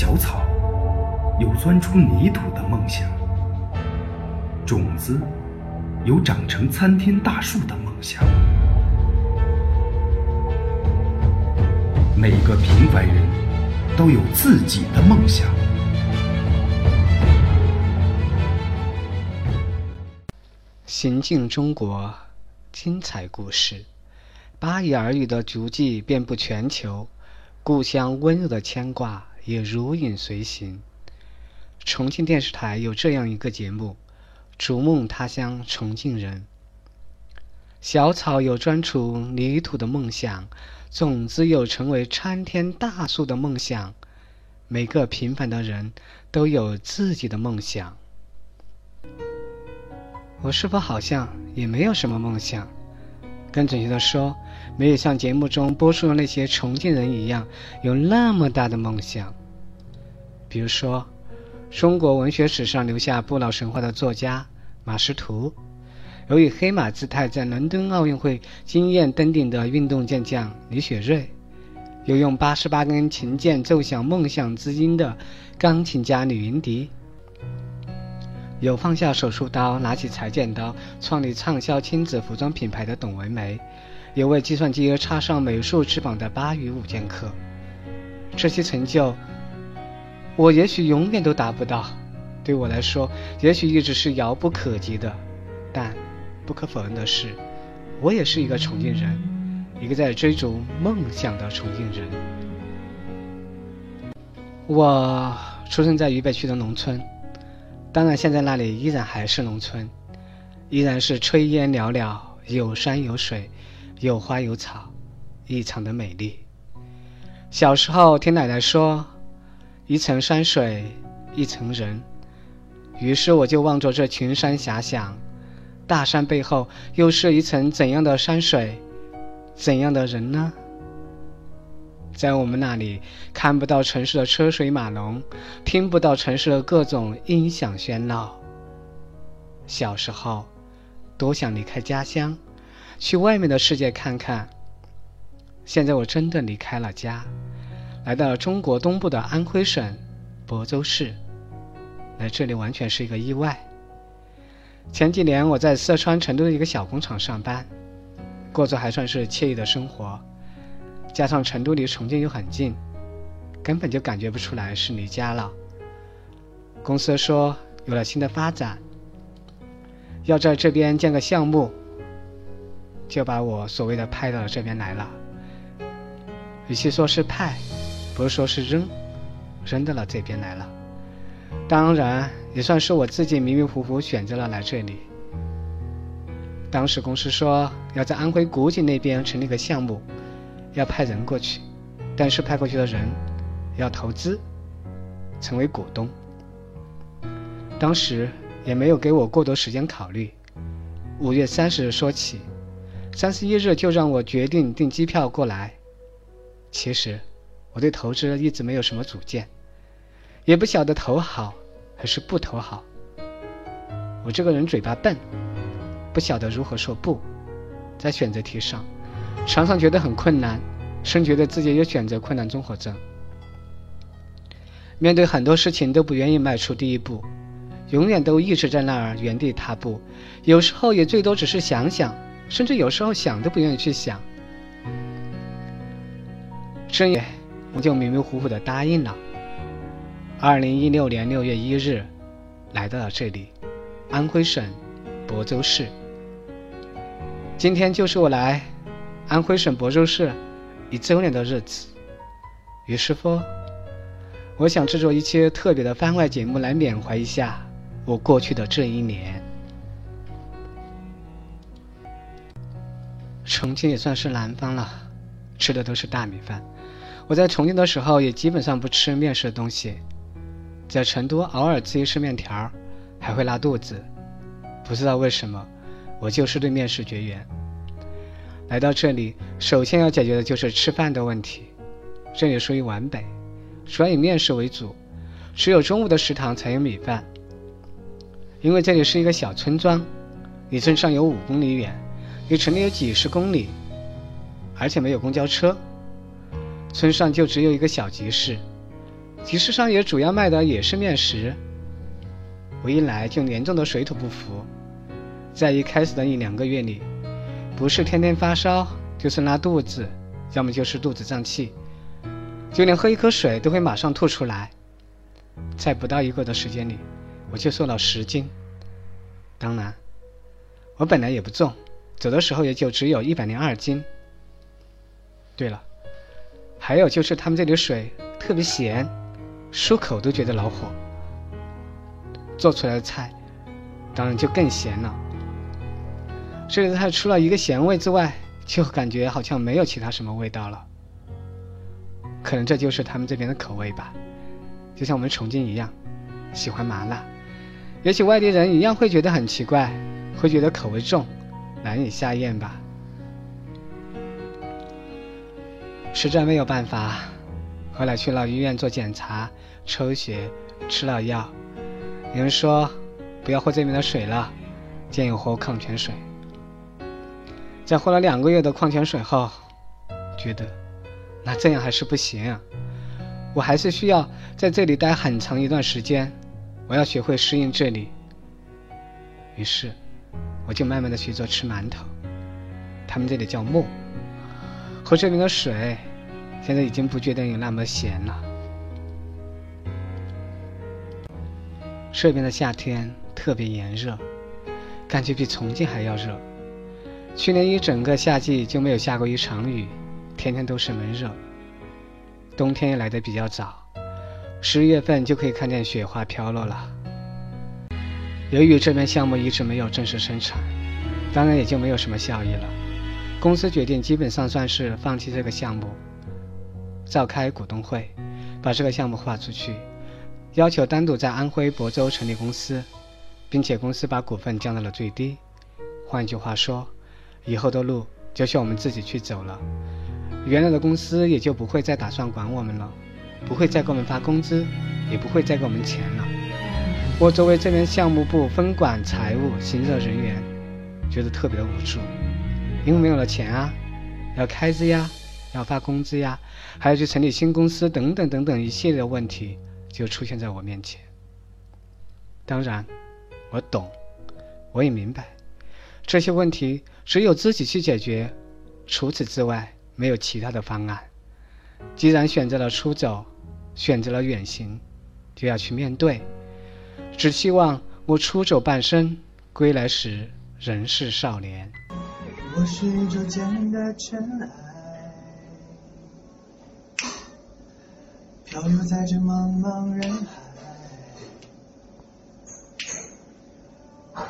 小草有钻出泥土的梦想，种子有长成参天大树的梦想。每个平凡人都有自己的梦想。行进中国，精彩故事，巴以儿语的足迹遍布全球，故乡温柔的牵挂也如影随形。重庆电视台有这样一个节目：逐梦他乡重庆人。小草有钻出泥土的梦想。种子有成为参天大树的梦想，每个平凡的人都有自己的梦想。我是否好像也没有什么梦想？更准确的说，没有像节目中播出的那些重庆人一样有那么大的梦想。比如说，中国文学史上留下不老神话的作家马识途。有以黑马姿态在伦敦奥运会惊艳登顶的运动健将李雪芮，有用八十八根琴键奏响梦想之音的钢琴家李云迪，有放下手术刀拿起裁剪刀创立畅销亲子服装品牌的董文梅，有为计算机插上美术翅膀的巴渝舞剑客。这些成就，我也许永远都达不到，对我来说，也许一直是遥不可及的，但。不可否认的是，我也是一个重庆人，一个在追逐梦想的重庆人。我出生在渝北区的农村，当然现在那里依然还是农村，依然是炊烟袅袅，有山有水，有花有草，异常的美丽。小时候听奶奶说，一层山水一层人，于是我就望着这群山遐想。大山背后又是一层怎样的山水，怎样的人呢？在我们那里看不到城市的车水马龙，听不到城市的各种音响喧闹。小时候，多想离开家乡，去外面的世界看看。现在我真的离开了家，来到了中国东部的安徽省亳州市，来这里完全是一个意外。前几年我在四川成都的一个小工厂上班，过着还算是惬意的生活，加上成都离重庆又很近，根本就感觉不出来是离家了。公司说有了新的发展，要在这边建个项目，就把我所谓的派到了这边来了。与其说是派，不是说是扔，扔到了这边来了。当然，也算是我自己迷迷糊糊选择了来这里。当时公司说要在安徽古井那边成立个项目，要派人过去，但是派过去的人要投资，成为股东。当时也没有给我过多时间考虑，五月三十日说起，三十一日就让我决定订机票过来。其实我对投资一直没有什么主见。也不晓得投好还是不投好。我这个人嘴巴笨，不晓得如何说不，在选择题上，常常觉得很困难，甚至觉得自己有选择困难综合症。面对很多事情都不愿意迈出第一步，永远都一直在那儿原地踏步。有时候也最多只是想想，甚至有时候想都不愿意去想。深夜，我就迷迷糊糊的答应了。二零一六年六月一日，来到了这里，安徽省亳州市。今天就是我来安徽省亳州市一周年的日子。于是乎，我想制作一期特别的番外节目来缅怀一下我过去的这一年。重庆也算是南方了，吃的都是大米饭。我在重庆的时候也基本上不吃面食的东西。在成都偶尔吃一吃面条，还会拉肚子，不知道为什么，我就是对面食绝缘。来到这里，首先要解决的就是吃饭的问题。这里属于皖北，主要以面食为主，只有中午的食堂才有米饭。因为这里是一个小村庄，离镇上有五公里远，离城里有几十公里，而且没有公交车，村上就只有一个小集市。集市上也主要卖的也是面食。我一来就严重的水土不服，在一开始的一两个月里，不是天天发烧，就是拉肚子，要么就是肚子胀气，就连喝一口水都会马上吐出来。在不到一个月的时间里，我就瘦了十斤。当然，我本来也不重，走的时候也就只有一百零二斤。对了，还有就是他们这里的水特别咸，漱口都觉得恼火。做出来的菜，当然就更咸了。这里的菜除了一个咸味之外，就感觉好像没有其他什么味道了。可能这就是他们这边的口味吧，就像我们重庆一样，喜欢麻辣。也许外地人一样会觉得很奇怪，会觉得口味重，难以下咽吧。实在没有办法，后来去了医院做检查、抽血，吃了药。有人说不要喝这边的水了，建议喝矿泉水。在喝了两个月的矿泉水后，觉得那这样还是不行，啊，我还是需要在这里待很长一段时间，我要学会适应这里。于是，我就慢慢的去做吃馒头，他们这里叫馍。喝这边的水，现在已经不觉得有那么咸了。这边的夏天特别炎热，感觉比重庆还要热。去年一整个夏季就没有下过一场雨，天天都是闷热。冬天也来得比较早，十月份就可以看见雪花飘落了。由于这边项目一直没有正式生产，当然也就没有什么效益了。公司决定基本上算是放弃这个项目，召开股东会，把这个项目划出去。要求单独在安徽亳州成立公司，并且公司把股份降到了最低。换句话说，以后的路就需要我们自己去走了。原来的公司也就不会再打算管我们了，不会再给我们发工资，也不会再给我们钱了。我作为这边项目部分管财务、行政人员，觉得特别的无助，因为没有了钱啊，要开支呀，要发工资呀，还要去成立新公司等等等等一系列的问题。就出现在我面前。当然，我懂，我也明白，这些问题只有自己去解决，除此之外没有其他的方案。既然选择了出走，选择了远行，就要去面对。只希望我出走半生，归来时仍是少年。我是宇宙间的尘埃。漂游在这茫茫人海，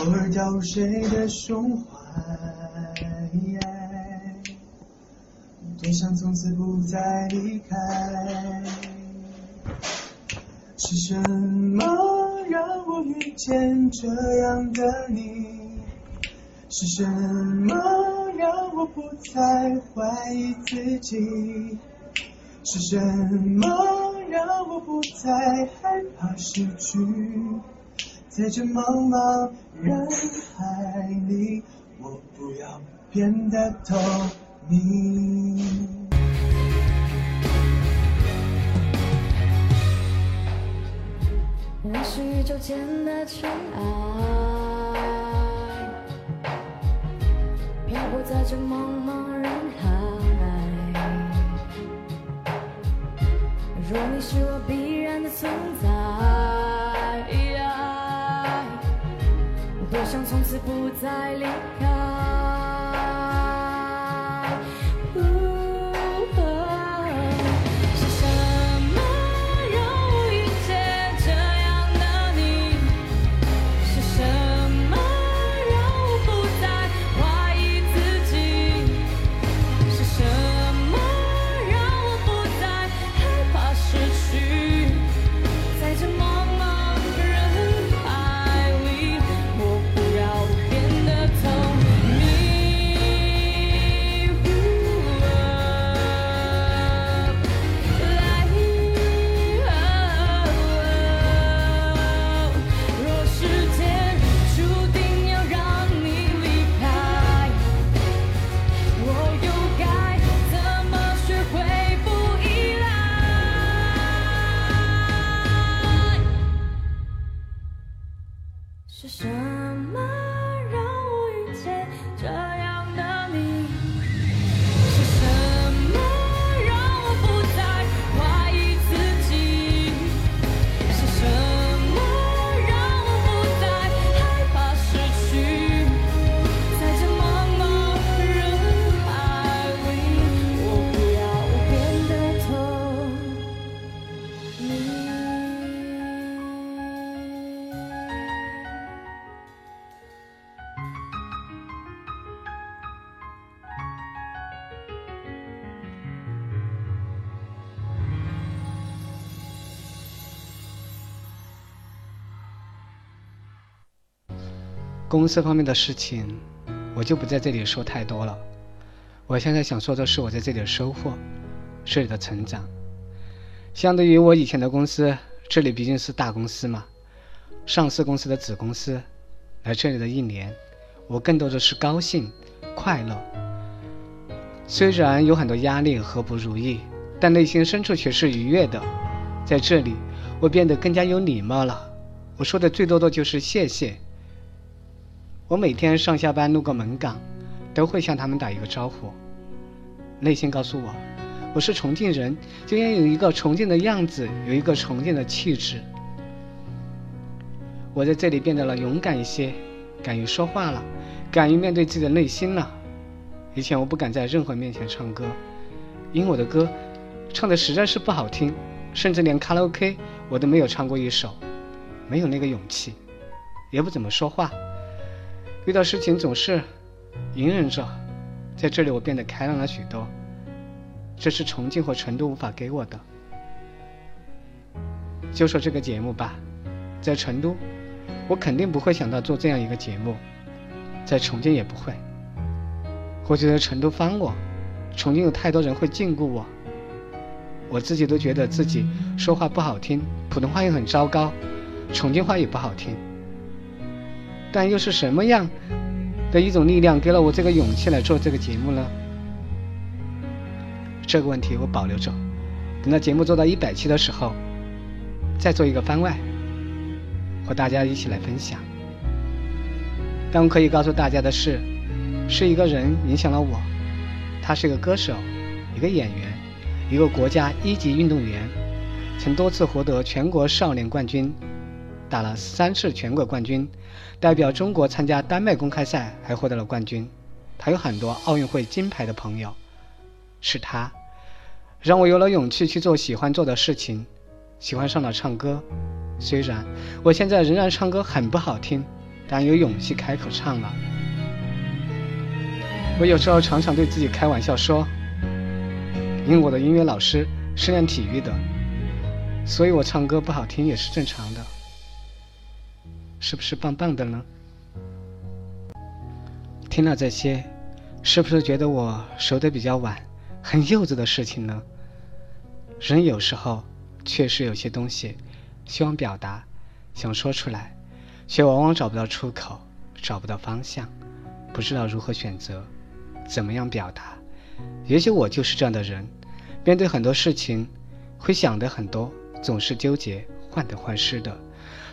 偶尔掉入谁的胸怀，多想从此不再离开。是什么让我遇见这样的你？是什么让我不再怀疑自己？是什么让我不再害怕失去？在这茫茫人海里，我不要变得透明。我是宇宙间的尘埃，漂泊在这茫茫你是我必然的存在，多想从此不再离是什么？公司方面的事情，我就不在这里说太多了。我现在想说的是我在这里的收获，这里的成长。相对于我以前的公司，这里毕竟是大公司嘛，上市公司的子公司。来这里的一年，我更多的是高兴、快乐。虽然有很多压力和不如意，但内心深处却是愉悦的。在这里，我变得更加有礼貌了。我说的最多的就是谢谢。我每天上下班路过门岗，都会向他们打一个招呼。内心告诉我，我是重庆人，就应该有一个重庆的样子，有一个重庆的气质。我在这里变得了勇敢一些，敢于说话了，敢于面对自己的内心了。以前我不敢在任何面前唱歌，因为我的歌唱的实在是不好听，甚至连卡拉 OK 我都没有唱过一首，没有那个勇气，也不怎么说话，遇到事情总是隐忍着。在这里我变得开朗了许多，这是重庆和成都无法给我的。就说这个节目吧，在成都。我肯定不会想到做这样一个节目，在重庆也不会。我觉得成都翻我，重庆有太多人会禁锢我。我自己都觉得自己说话不好听，普通话又很糟糕，重庆话也不好听。但又是什么样的一种力量给了我这个勇气来做这个节目呢？这个问题我保留着，等到节目做到一百期的时候，再做一个番外。和大家一起来分享。但我可以告诉大家的是，是一个人影响了我。他是一个歌手，一个演员，一个国家一级运动员，曾多次获得全国少年冠军，打了三次全国冠军，代表中国参加丹麦公开赛还获得了冠军。他有很多奥运会金牌的朋友，是他让我有了勇气去做喜欢做的事情，喜欢上了唱歌。虽然我现在仍然唱歌很不好听，但有勇气开口唱了。我有时候常常对自己开玩笑说，因为我的音乐老师是练体育的，所以我唱歌不好听也是正常的。是不是棒棒的呢？听了这些，是不是觉得我熟得比较晚，很幼稚的事情呢？人有时候确实有些东西。希望表达，想说出来，却往往找不到出口，找不到方向，不知道如何选择，怎么样表达。也许我就是这样的人，面对很多事情，会想的很多，总是纠结，患得患失的，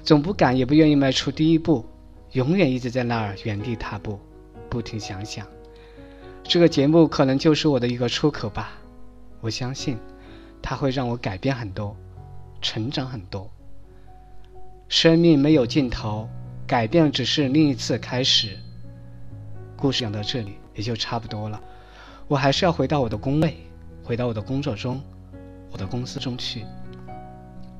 总不敢也不愿意迈出第一步，永远一直在那儿原地踏步，不停想想。这个节目可能就是我的一个出口吧，我相信，它会让我改变很多，成长很多。生命没有尽头，改变只是另一次开始。故事讲到这里也就差不多了，我还是要回到我的工位，回到我的工作中，我的公司中去。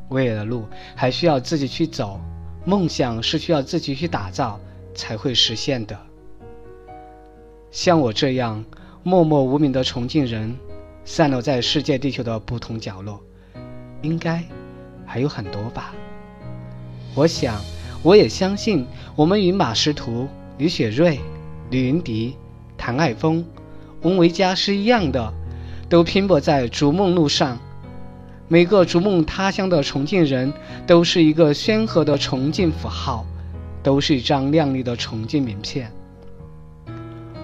未来的路还需要自己去走，梦想是需要自己去打造才会实现的。像我这样默默无名的重庆人，散落在世界地球的不同角落，应该还有很多吧。我想，我也相信，我们与马识途、李雪芮、李云迪、谭爱峰、翁维佳是一样的，都拼搏在逐梦路上。每个逐梦他乡的重庆人，都是一个宣和的重庆符号，都是一张亮丽的重庆名片。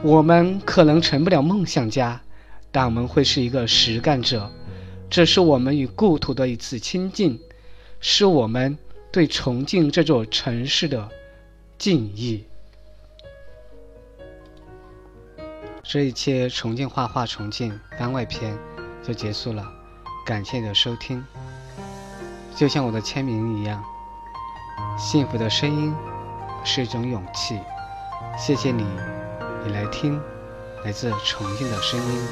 我们可能成不了梦想家，但我们会是一个实干者。这是我们与故土的一次亲近，是我们。对重庆这座城市的敬意。这一期重庆画画重庆番外篇就结束了，感谢你的收听。就像我的签名一样，幸福的声音是一种勇气。谢谢你，你来听来自重庆的声音。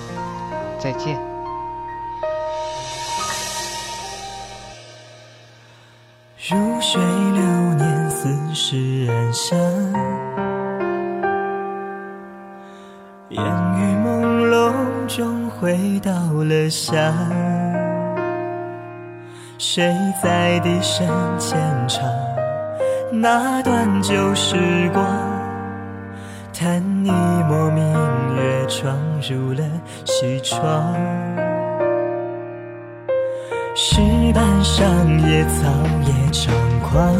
再见。如水流年，似是人生。烟雨朦胧中回到了乡。谁在低声浅唱那段旧时光？叹一抹明月闯入了西窗，石板上野草也猖狂，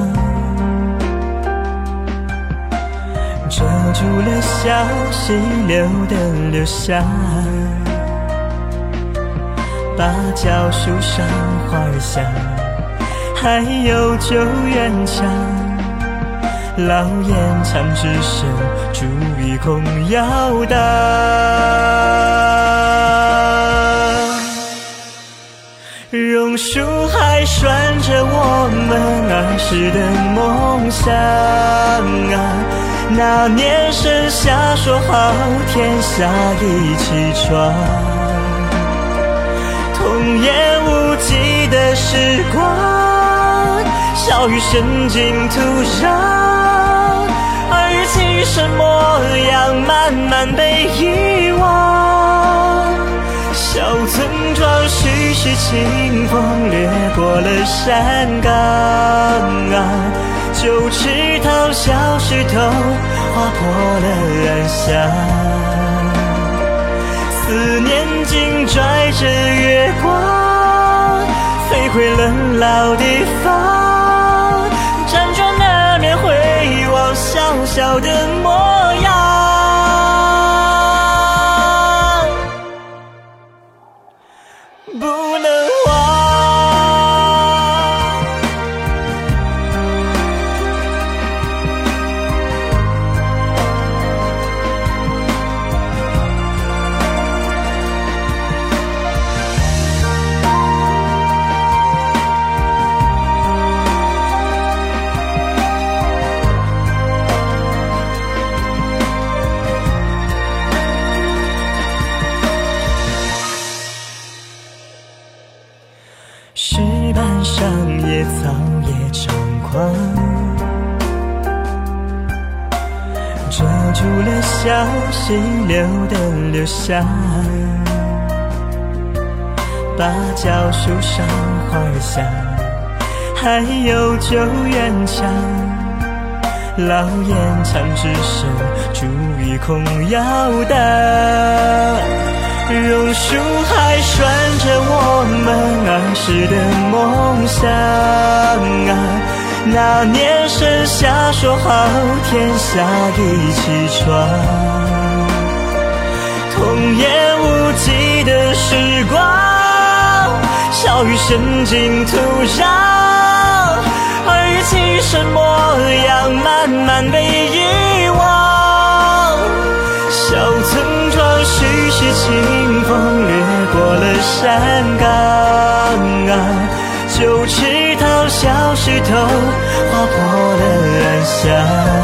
遮住了小溪流的流向。芭蕉树上花儿香，还有旧院墙。老烟枪之声，竹雨空摇荡。榕树还拴着我们儿时的梦想啊！那年盛夏说好天下一起闯。童言无忌的时光，笑语渗进土壤，而今生模样慢慢被遗忘。小村庄徐徐清风掠过了山岗啊，旧池塘小石头划破了暗香。思念紧拽着月光，飞回了老地方，辗转难眠回望小小的模样，小溪流的流向。芭蕉树上花儿香，还有旧院墙。老烟枪之声，竹雨空摇荡。榕树还拴着我们儿时的梦想啊！那年盛夏说好天下一起闯，童言无忌的时光，笑语渗进土壤，而今生模样慢慢被遗忘。小村庄徐徐清风掠过了山岗啊，旧池塘小石头划破了暗香。